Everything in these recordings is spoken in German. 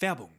Werbung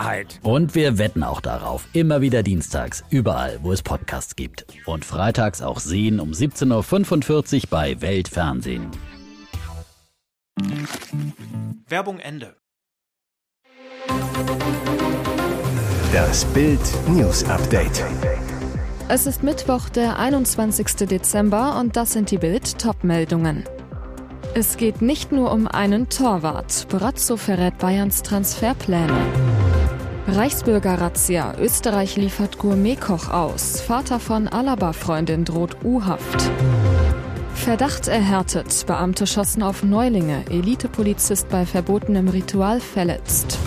Wahrheit. Und wir wetten auch darauf. Immer wieder dienstags, überall, wo es Podcasts gibt. Und freitags auch sehen um 17.45 Uhr bei Weltfernsehen. Werbung Ende. Das Bild News Update. Es ist Mittwoch, der 21. Dezember und das sind die Bild Topmeldungen. Es geht nicht nur um einen Torwart. Brazzo verrät Bayerns Transferpläne. Reichsbürger-Razzia. Österreich liefert Gourmetkoch aus. Vater von Alaba-Freundin droht U-Haft. Verdacht erhärtet. Beamte schossen auf Neulinge. Elitepolizist bei verbotenem Ritual verletzt.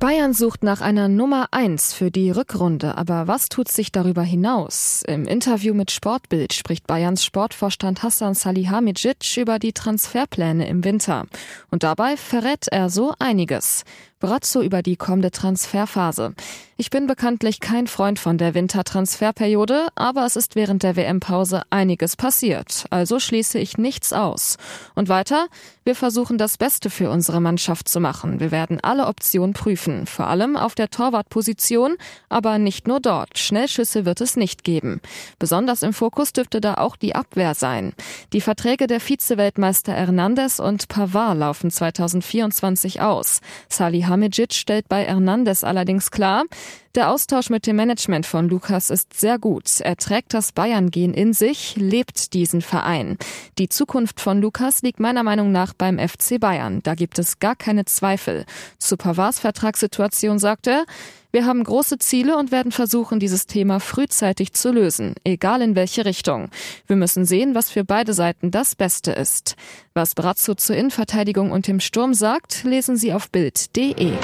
Bayern sucht nach einer Nummer 1 für die Rückrunde, aber was tut sich darüber hinaus? Im Interview mit Sportbild spricht Bayerns Sportvorstand Hassan Salihamidzic über die Transferpläne im Winter. Und dabei verrät er so einiges. Brazzo über die kommende Transferphase. Ich bin bekanntlich kein Freund von der Wintertransferperiode, aber es ist während der WM-Pause einiges passiert, also schließe ich nichts aus. Und weiter, wir versuchen das Beste für unsere Mannschaft zu machen. Wir werden alle Optionen prüfen, vor allem auf der Torwartposition, aber nicht nur dort. Schnellschüsse wird es nicht geben. Besonders im Fokus dürfte da auch die Abwehr sein. Die Verträge der Vize-Weltmeister Hernandez und Pavard laufen 2024 aus. Salih Salihamidzic stellt bei Hernandez allerdings klar, der Austausch mit dem Management von Lukas ist sehr gut. Er trägt das Bayern-Gen in sich, lebt diesen Verein. Die Zukunft von Lukas liegt meiner Meinung nach beim FC Bayern. Da gibt es gar keine Zweifel. Zu Pavards Vertragssituation sagt er, wir haben große Ziele und werden versuchen, dieses Thema frühzeitig zu lösen, egal in welche Richtung. Wir müssen sehen, was für beide Seiten das Beste ist. Was Brazzo zur Innenverteidigung und dem Sturm sagt, lesen Sie auf Bild.de.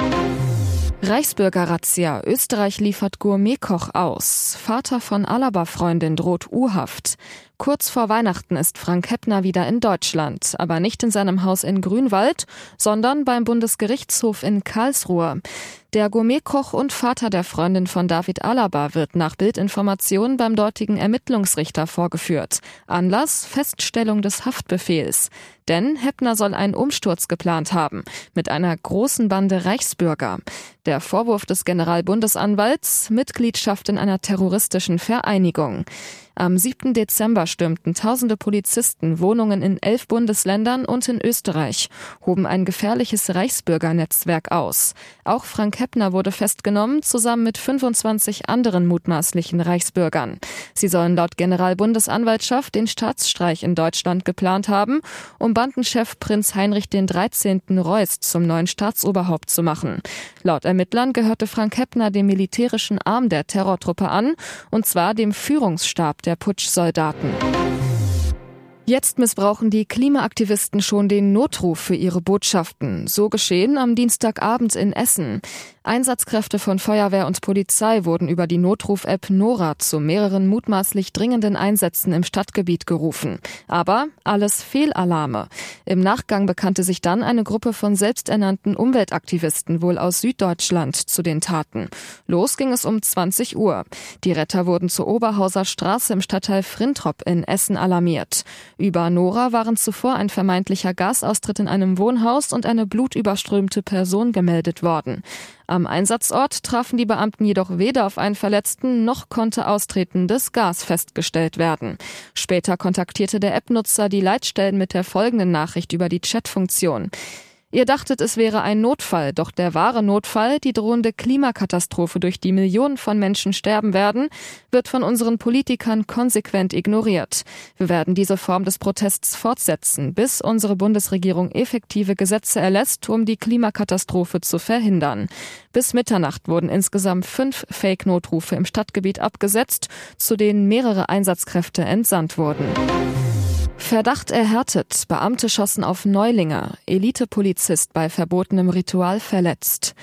Reichsbürger-Razzia. Österreich liefert Gourmetkoch aus. Vater von Alaba-Freundin droht U-Haft. Kurz vor Weihnachten ist Frank Heppner wieder in Deutschland, aber nicht in seinem Haus in Grünwald, sondern beim Bundesgerichtshof in Karlsruhe. Der Gourmetkoch und Vater der Freundin von David Alaba wird nach Bildinformationen beim dortigen Ermittlungsrichter vorgeführt. Anlass Feststellung des Haftbefehls. Denn Heppner soll einen Umsturz geplant haben mit einer großen Bande Reichsbürger. Der Vorwurf des Generalbundesanwalts Mitgliedschaft in einer terroristischen Vereinigung. Am 7. Dezember stürmten tausende Polizisten Wohnungen in elf Bundesländern und in Österreich, hoben ein gefährliches Reichsbürgernetzwerk aus. Auch Frank Heppner wurde festgenommen, zusammen mit 25 anderen mutmaßlichen Reichsbürgern. Sie sollen laut Generalbundesanwaltschaft den Staatsstreich in Deutschland geplant haben, um Bandenchef Prinz Heinrich den 13. Reuß zum neuen Staatsoberhaupt zu machen. Laut Ermittlern gehörte Frank Heppner dem militärischen Arm der Terrortruppe an, und zwar dem Führungsstab der Putschsoldaten. Jetzt missbrauchen die Klimaaktivisten schon den Notruf für ihre Botschaften. So geschehen am Dienstagabend in Essen. Einsatzkräfte von Feuerwehr und Polizei wurden über die Notruf-App Nora zu mehreren mutmaßlich dringenden Einsätzen im Stadtgebiet gerufen. Aber alles Fehlalarme. Im Nachgang bekannte sich dann eine Gruppe von selbsternannten Umweltaktivisten wohl aus Süddeutschland zu den Taten. Los ging es um 20 Uhr. Die Retter wurden zur Oberhauser Straße im Stadtteil Frintrop in Essen alarmiert. Über Nora waren zuvor ein vermeintlicher Gasaustritt in einem Wohnhaus und eine blutüberströmte Person gemeldet worden. Am Einsatzort trafen die Beamten jedoch weder auf einen Verletzten noch konnte austretendes Gas festgestellt werden. Später kontaktierte der App-Nutzer die Leitstellen mit der folgenden Nachricht über die Chatfunktion. Ihr dachtet, es wäre ein Notfall, doch der wahre Notfall, die drohende Klimakatastrophe, durch die Millionen von Menschen sterben werden, wird von unseren Politikern konsequent ignoriert. Wir werden diese Form des Protests fortsetzen, bis unsere Bundesregierung effektive Gesetze erlässt, um die Klimakatastrophe zu verhindern. Bis Mitternacht wurden insgesamt fünf Fake-Notrufe im Stadtgebiet abgesetzt, zu denen mehrere Einsatzkräfte entsandt wurden. Verdacht erhärtet. Beamte schossen auf Neulinge. Elitepolizist bei verbotenem Ritual verletzt.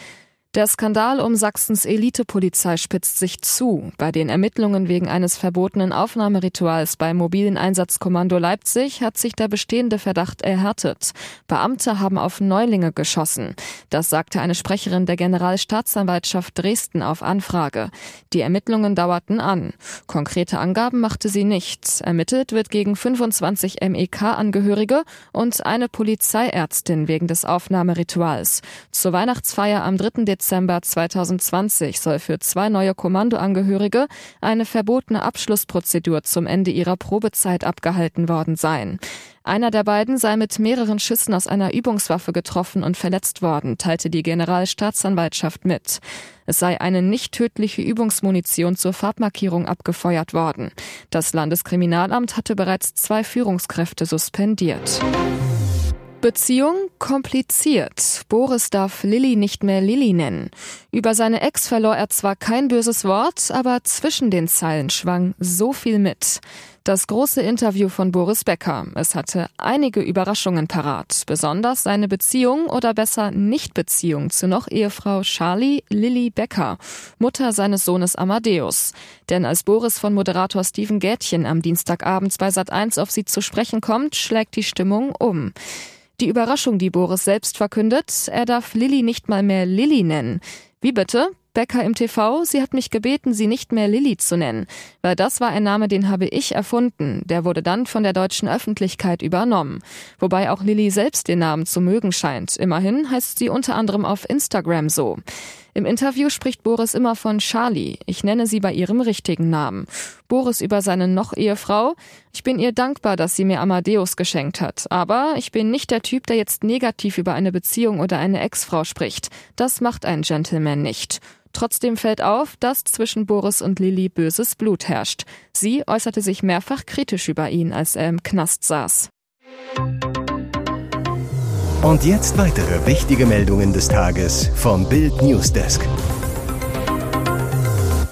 Der Skandal um Sachsens Elitepolizei spitzt sich zu. Bei den Ermittlungen wegen eines verbotenen Aufnahmerituals beim mobilen Einsatzkommando Leipzig hat sich der bestehende Verdacht erhärtet. Beamte haben auf Neulinge geschossen. Das sagte eine Sprecherin der Generalstaatsanwaltschaft Dresden auf Anfrage. Die Ermittlungen dauerten an. Konkrete Angaben machte sie nicht. Ermittelt wird gegen 25 MEK-Angehörige und eine Polizeiärztin wegen des Aufnahmerituals. Zur Weihnachtsfeier am 3. Dezember Dezember 2020 soll für zwei neue Kommandoangehörige eine verbotene Abschlussprozedur zum Ende ihrer Probezeit abgehalten worden sein. Einer der beiden sei mit mehreren Schüssen aus einer Übungswaffe getroffen und verletzt worden, teilte die Generalstaatsanwaltschaft mit. Es sei eine nicht tödliche Übungsmunition zur Farbmarkierung abgefeuert worden. Das Landeskriminalamt hatte bereits zwei Führungskräfte suspendiert. Beziehung kompliziert. Boris darf Lilly nicht mehr Lilly nennen. Über seine Ex verlor er zwar kein böses Wort, aber zwischen den Zeilen schwang so viel mit. Das große Interview von Boris Becker. Es hatte einige Überraschungen parat, besonders seine Beziehung oder besser Nichtbeziehung zu noch Ehefrau Charlie Lilly Becker, Mutter seines Sohnes Amadeus. Denn als Boris von Moderator Steven Gätchen am Dienstagabend bei Sat1 auf sie zu sprechen kommt, schlägt die Stimmung um. Die Überraschung, die Boris selbst verkündet, er darf Lilly nicht mal mehr Lilly nennen. Wie bitte? Becker im TV, sie hat mich gebeten, sie nicht mehr Lilly zu nennen, weil das war ein Name, den habe ich erfunden, der wurde dann von der deutschen Öffentlichkeit übernommen. Wobei auch Lilly selbst den Namen zu mögen scheint. Immerhin heißt sie unter anderem auf Instagram so. Im Interview spricht Boris immer von Charlie. Ich nenne sie bei ihrem richtigen Namen. Boris über seine noch Ehefrau. Ich bin ihr dankbar, dass sie mir Amadeus geschenkt hat. Aber ich bin nicht der Typ, der jetzt negativ über eine Beziehung oder eine Ex-Frau spricht. Das macht ein Gentleman nicht. Trotzdem fällt auf, dass zwischen Boris und Lilly böses Blut herrscht. Sie äußerte sich mehrfach kritisch über ihn, als er im Knast saß. Und jetzt weitere wichtige Meldungen des Tages vom Bild Newsdesk.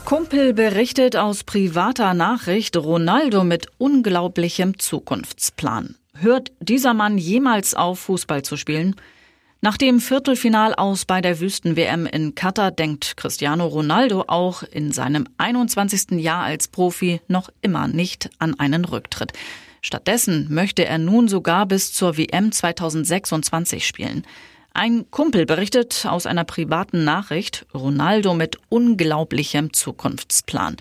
Kumpel berichtet aus privater Nachricht Ronaldo mit unglaublichem Zukunftsplan. Hört dieser Mann jemals auf, Fußball zu spielen? Nach dem Viertelfinal aus bei der Wüsten-WM in Katar denkt Cristiano Ronaldo auch in seinem 21. Jahr als Profi noch immer nicht an einen Rücktritt. Stattdessen möchte er nun sogar bis zur WM 2026 spielen. Ein Kumpel berichtet aus einer privaten Nachricht, Ronaldo mit unglaublichem Zukunftsplan.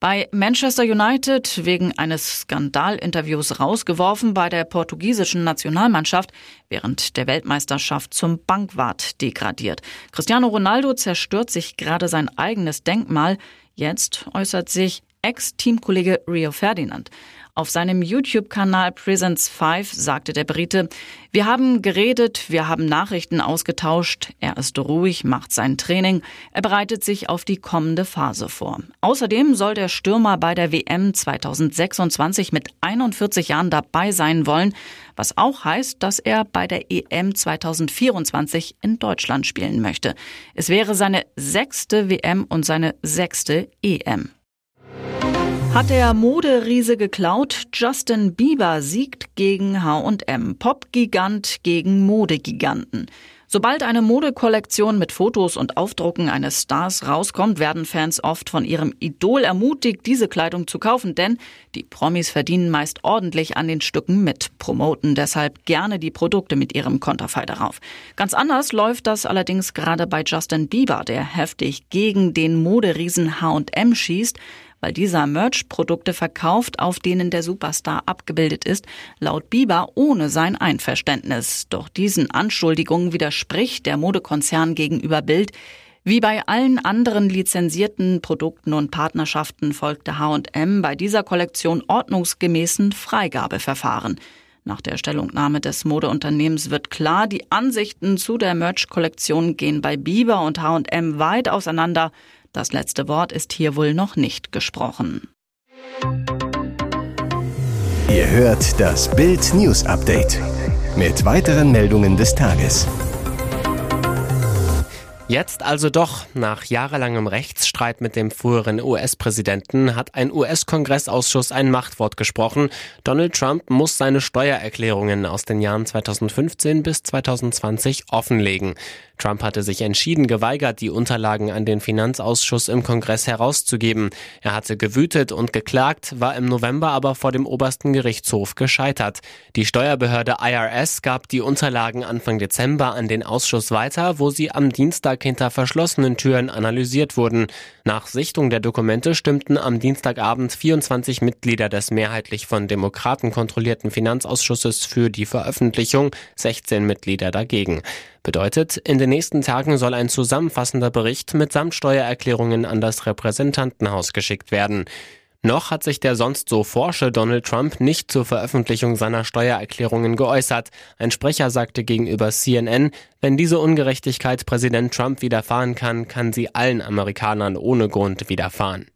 Bei Manchester United wegen eines Skandalinterviews rausgeworfen bei der portugiesischen Nationalmannschaft während der Weltmeisterschaft zum Bankwart degradiert. Cristiano Ronaldo zerstört sich gerade sein eigenes Denkmal. Jetzt äußert sich Ex-Teamkollege Rio Ferdinand. Auf seinem YouTube-Kanal Presence 5 sagte der Brite, wir haben geredet, wir haben Nachrichten ausgetauscht, er ist ruhig, macht sein Training, er bereitet sich auf die kommende Phase vor. Außerdem soll der Stürmer bei der WM 2026 mit 41 Jahren dabei sein wollen, was auch heißt, dass er bei der EM 2024 in Deutschland spielen möchte. Es wäre seine sechste WM und seine sechste EM. Hat der Moderiese geklaut? Justin Bieber siegt gegen H&M. Popgigant gegen Modegiganten. Sobald eine Modekollektion mit Fotos und Aufdrucken eines Stars rauskommt, werden Fans oft von ihrem Idol ermutigt, diese Kleidung zu kaufen, denn die Promis verdienen meist ordentlich an den Stücken mit, promoten deshalb gerne die Produkte mit ihrem Konterfei darauf. Ganz anders läuft das allerdings gerade bei Justin Bieber, der heftig gegen den Moderiesen H&M schießt, weil dieser Merch-Produkte verkauft, auf denen der Superstar abgebildet ist, laut Bieber ohne sein Einverständnis. Doch diesen Anschuldigungen widerspricht der Modekonzern gegenüber Bild. Wie bei allen anderen lizenzierten Produkten und Partnerschaften folgte H&M bei dieser Kollektion ordnungsgemäßen Freigabeverfahren. Nach der Stellungnahme des Modeunternehmens wird klar, die Ansichten zu der Merch-Kollektion gehen bei Bieber und H&M weit auseinander. Das letzte Wort ist hier wohl noch nicht gesprochen. Ihr hört das Bild News Update mit weiteren Meldungen des Tages. Jetzt also doch nach jahrelangem Rechtsstreit Streit mit dem früheren US-Präsidenten hat ein US-Kongressausschuss ein Machtwort gesprochen. Donald Trump muss seine Steuererklärungen aus den Jahren 2015 bis 2020 offenlegen. Trump hatte sich entschieden geweigert, die Unterlagen an den Finanzausschuss im Kongress herauszugeben. Er hatte gewütet und geklagt, war im November aber vor dem obersten Gerichtshof gescheitert. Die Steuerbehörde IRS gab die Unterlagen Anfang Dezember an den Ausschuss weiter, wo sie am Dienstag hinter verschlossenen Türen analysiert wurden. Nach Sichtung der Dokumente stimmten am Dienstagabend 24 Mitglieder des mehrheitlich von Demokraten kontrollierten Finanzausschusses für die Veröffentlichung, 16 Mitglieder dagegen. Bedeutet, in den nächsten Tagen soll ein zusammenfassender Bericht mitsamt Steuererklärungen an das Repräsentantenhaus geschickt werden. Noch hat sich der sonst so forsche Donald Trump nicht zur Veröffentlichung seiner Steuererklärungen geäußert. Ein Sprecher sagte gegenüber CNN, wenn diese Ungerechtigkeit Präsident Trump widerfahren kann, kann sie allen Amerikanern ohne Grund widerfahren.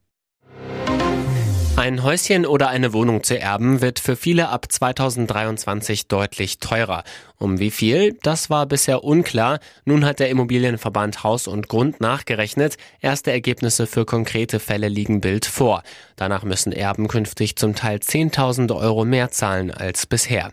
Ein Häuschen oder eine Wohnung zu erben wird für viele ab 2023 deutlich teurer. Um wie viel? Das war bisher unklar. Nun hat der Immobilienverband Haus und Grund nachgerechnet. Erste Ergebnisse für konkrete Fälle liegen Bild vor. Danach müssen Erben künftig zum Teil 10.000 Euro mehr zahlen als bisher.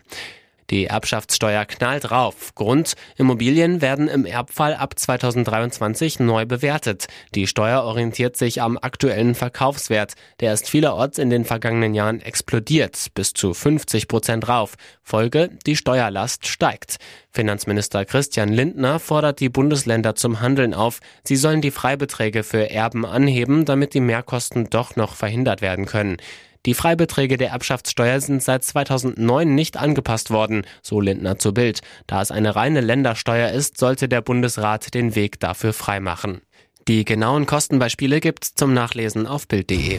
Die Erbschaftssteuer knallt rauf. Grund, Immobilien werden im Erbfall ab 2023 neu bewertet. Die Steuer orientiert sich am aktuellen Verkaufswert. Der ist vielerorts in den vergangenen Jahren explodiert, bis zu 50 Prozent rauf. Folge, die Steuerlast steigt. Finanzminister Christian Lindner fordert die Bundesländer zum Handeln auf. Sie sollen die Freibeträge für Erben anheben, damit die Mehrkosten doch noch verhindert werden können. Die Freibeträge der Erbschaftssteuer sind seit 2009 nicht angepasst worden, so Lindner zu Bild. Da es eine reine Ländersteuer ist, sollte der Bundesrat den Weg dafür freimachen. Die genauen Kostenbeispiele gibt's zum Nachlesen auf Bild.de.